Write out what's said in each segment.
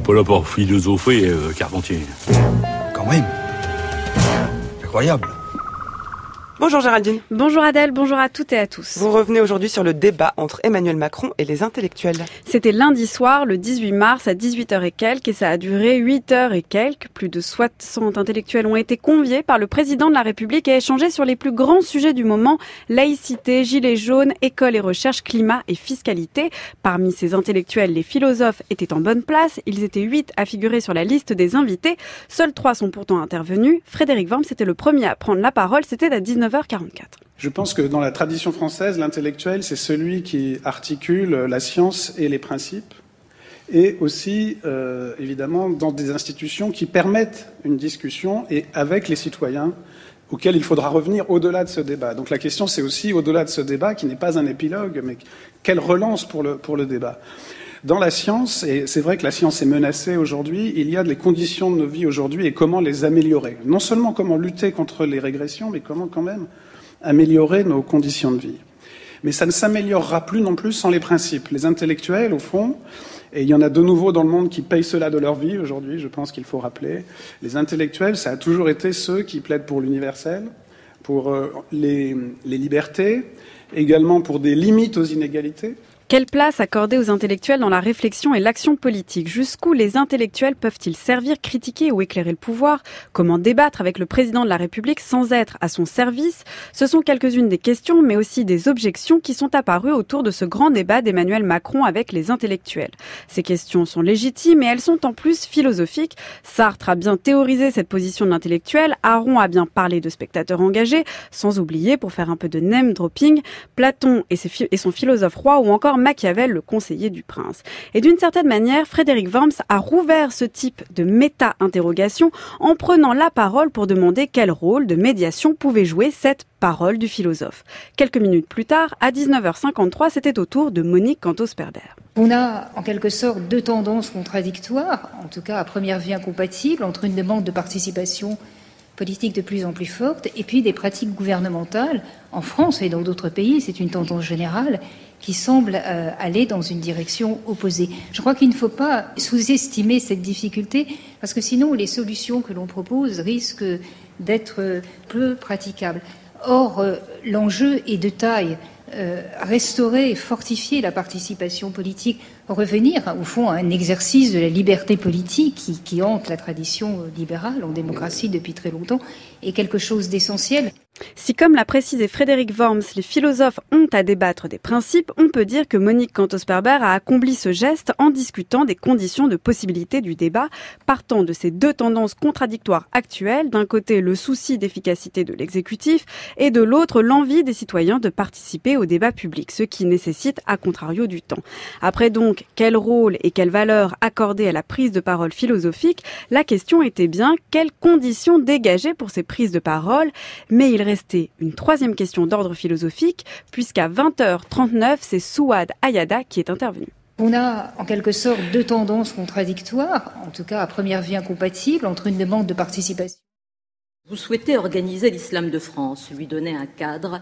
n'est pas là pour philosopher, euh, Carpentier. Quand même. Incroyable. Bonjour Géraldine. Bonjour Adèle, bonjour à toutes et à tous. Vous revenez aujourd'hui sur le débat entre Emmanuel Macron et les intellectuels. C'était lundi soir, le 18 mars, à 18h et quelques, et ça a duré 8h et quelques. Plus de 60 intellectuels ont été conviés par le président de la République et échangé sur les plus grands sujets du moment, laïcité, gilets jaunes, école et recherche, climat et fiscalité. Parmi ces intellectuels, les philosophes étaient en bonne place. Ils étaient 8 à figurer sur la liste des invités. Seuls 3 sont pourtant intervenus. Frédéric Worms était le premier à prendre la parole. C'était à 19 je pense que dans la tradition française, l'intellectuel, c'est celui qui articule la science et les principes, et aussi, euh, évidemment, dans des institutions qui permettent une discussion et avec les citoyens auxquels il faudra revenir au-delà de ce débat. Donc la question, c'est aussi, au-delà de ce débat, qui n'est pas un épilogue, mais quelle relance pour le, pour le débat dans la science, et c'est vrai que la science est menacée aujourd'hui, il y a les conditions de nos vies aujourd'hui et comment les améliorer. Non seulement comment lutter contre les régressions, mais comment quand même améliorer nos conditions de vie. Mais ça ne s'améliorera plus non plus sans les principes. Les intellectuels, au fond, et il y en a de nouveaux dans le monde qui payent cela de leur vie aujourd'hui, je pense qu'il faut rappeler, les intellectuels, ça a toujours été ceux qui plaident pour l'universel, pour euh, les, les libertés, également pour des limites aux inégalités. Quelle place accorder aux intellectuels dans la réflexion et l'action politique? Jusqu'où les intellectuels peuvent-ils servir, critiquer ou éclairer le pouvoir? Comment débattre avec le président de la République sans être à son service? Ce sont quelques-unes des questions, mais aussi des objections qui sont apparues autour de ce grand débat d'Emmanuel Macron avec les intellectuels. Ces questions sont légitimes et elles sont en plus philosophiques. Sartre a bien théorisé cette position de l'intellectuel, Aron a bien parlé de spectateurs engagés, sans oublier, pour faire un peu de name dropping, Platon et, et son philosophe roi ou encore Machiavel, le conseiller du prince. Et d'une certaine manière, Frédéric Worms a rouvert ce type de méta-interrogation en prenant la parole pour demander quel rôle de médiation pouvait jouer cette parole du philosophe. Quelques minutes plus tard, à 19h53, c'était au tour de Monique Cantos-Perber. On a en quelque sorte deux tendances contradictoires, en tout cas à première vue incompatibles, entre une demande de participation de plus en plus forte et puis des pratiques gouvernementales en France et dans d'autres pays, c'est une tendance générale qui semble euh, aller dans une direction opposée. Je crois qu'il ne faut pas sous-estimer cette difficulté, parce que sinon les solutions que l'on propose risquent d'être peu praticables. Or, euh, l'enjeu est de taille. Euh, restaurer et fortifier la participation politique, revenir au fond à un exercice de la liberté politique qui, qui hante la tradition libérale en démocratie depuis très longtemps, est quelque chose d'essentiel. Si, comme l'a précisé Frédéric Worms, les philosophes ont à débattre des principes, on peut dire que Monique Cantos-Perber a accompli ce geste en discutant des conditions de possibilité du débat, partant de ces deux tendances contradictoires actuelles, d'un côté le souci d'efficacité de l'exécutif et de l'autre l'envie des citoyens de participer au débat public, ce qui nécessite à contrario du temps. Après donc, quel rôle et quelle valeur accorder à la prise de parole philosophique, la question était bien quelles conditions dégager pour ces prises de parole, mais il rester une troisième question d'ordre philosophique, puisqu'à 20h39, c'est Souad Ayada qui est intervenu. On a en quelque sorte deux tendances contradictoires, en tout cas à première vue incompatibles, entre une demande de participation. Vous souhaitez organiser l'islam de France, lui donner un cadre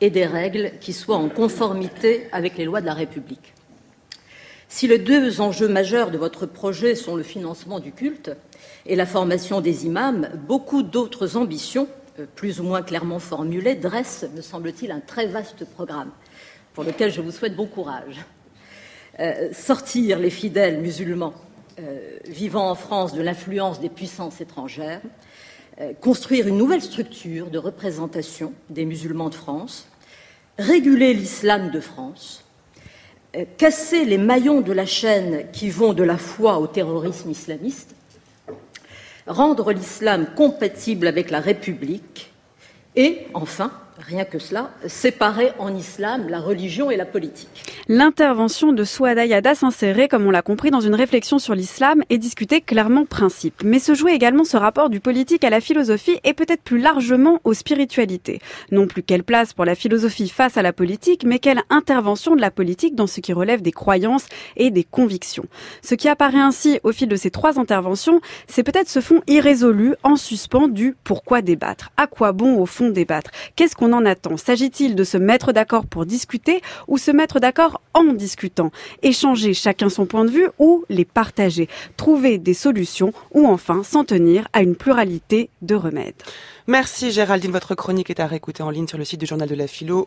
et des règles qui soient en conformité avec les lois de la République. Si les deux enjeux majeurs de votre projet sont le financement du culte et la formation des imams, beaucoup d'autres ambitions plus ou moins clairement formulé, dresse, me semble-t-il, un très vaste programme pour lequel je vous souhaite bon courage. Euh, sortir les fidèles musulmans euh, vivant en France de l'influence des puissances étrangères, construire une nouvelle structure de représentation des musulmans de France, réguler l'islam de France, casser les maillons de la chaîne qui vont de la foi au terrorisme islamiste, rendre l'islam compatible avec la République et, enfin, rien que cela, séparer en islam la religion et la politique. L'intervention de Souada s'insérait, comme on l'a compris, dans une réflexion sur l'islam et discutait clairement principe. Mais se jouait également ce rapport du politique à la philosophie et peut-être plus largement aux spiritualités. Non plus quelle place pour la philosophie face à la politique, mais quelle intervention de la politique dans ce qui relève des croyances et des convictions. Ce qui apparaît ainsi au fil de ces trois interventions, c'est peut-être ce fond irrésolu, en suspens du pourquoi débattre. À quoi bon au fond débattre? Qu'est-ce qu'on en attend. S'agit-il de se mettre d'accord pour discuter ou se mettre d'accord en discutant? Échanger chacun son point de vue ou les partager? Trouver des solutions ou enfin s'en tenir à une pluralité de remèdes. Merci Géraldine, votre chronique est à réécouter en ligne sur le site du journal de la philo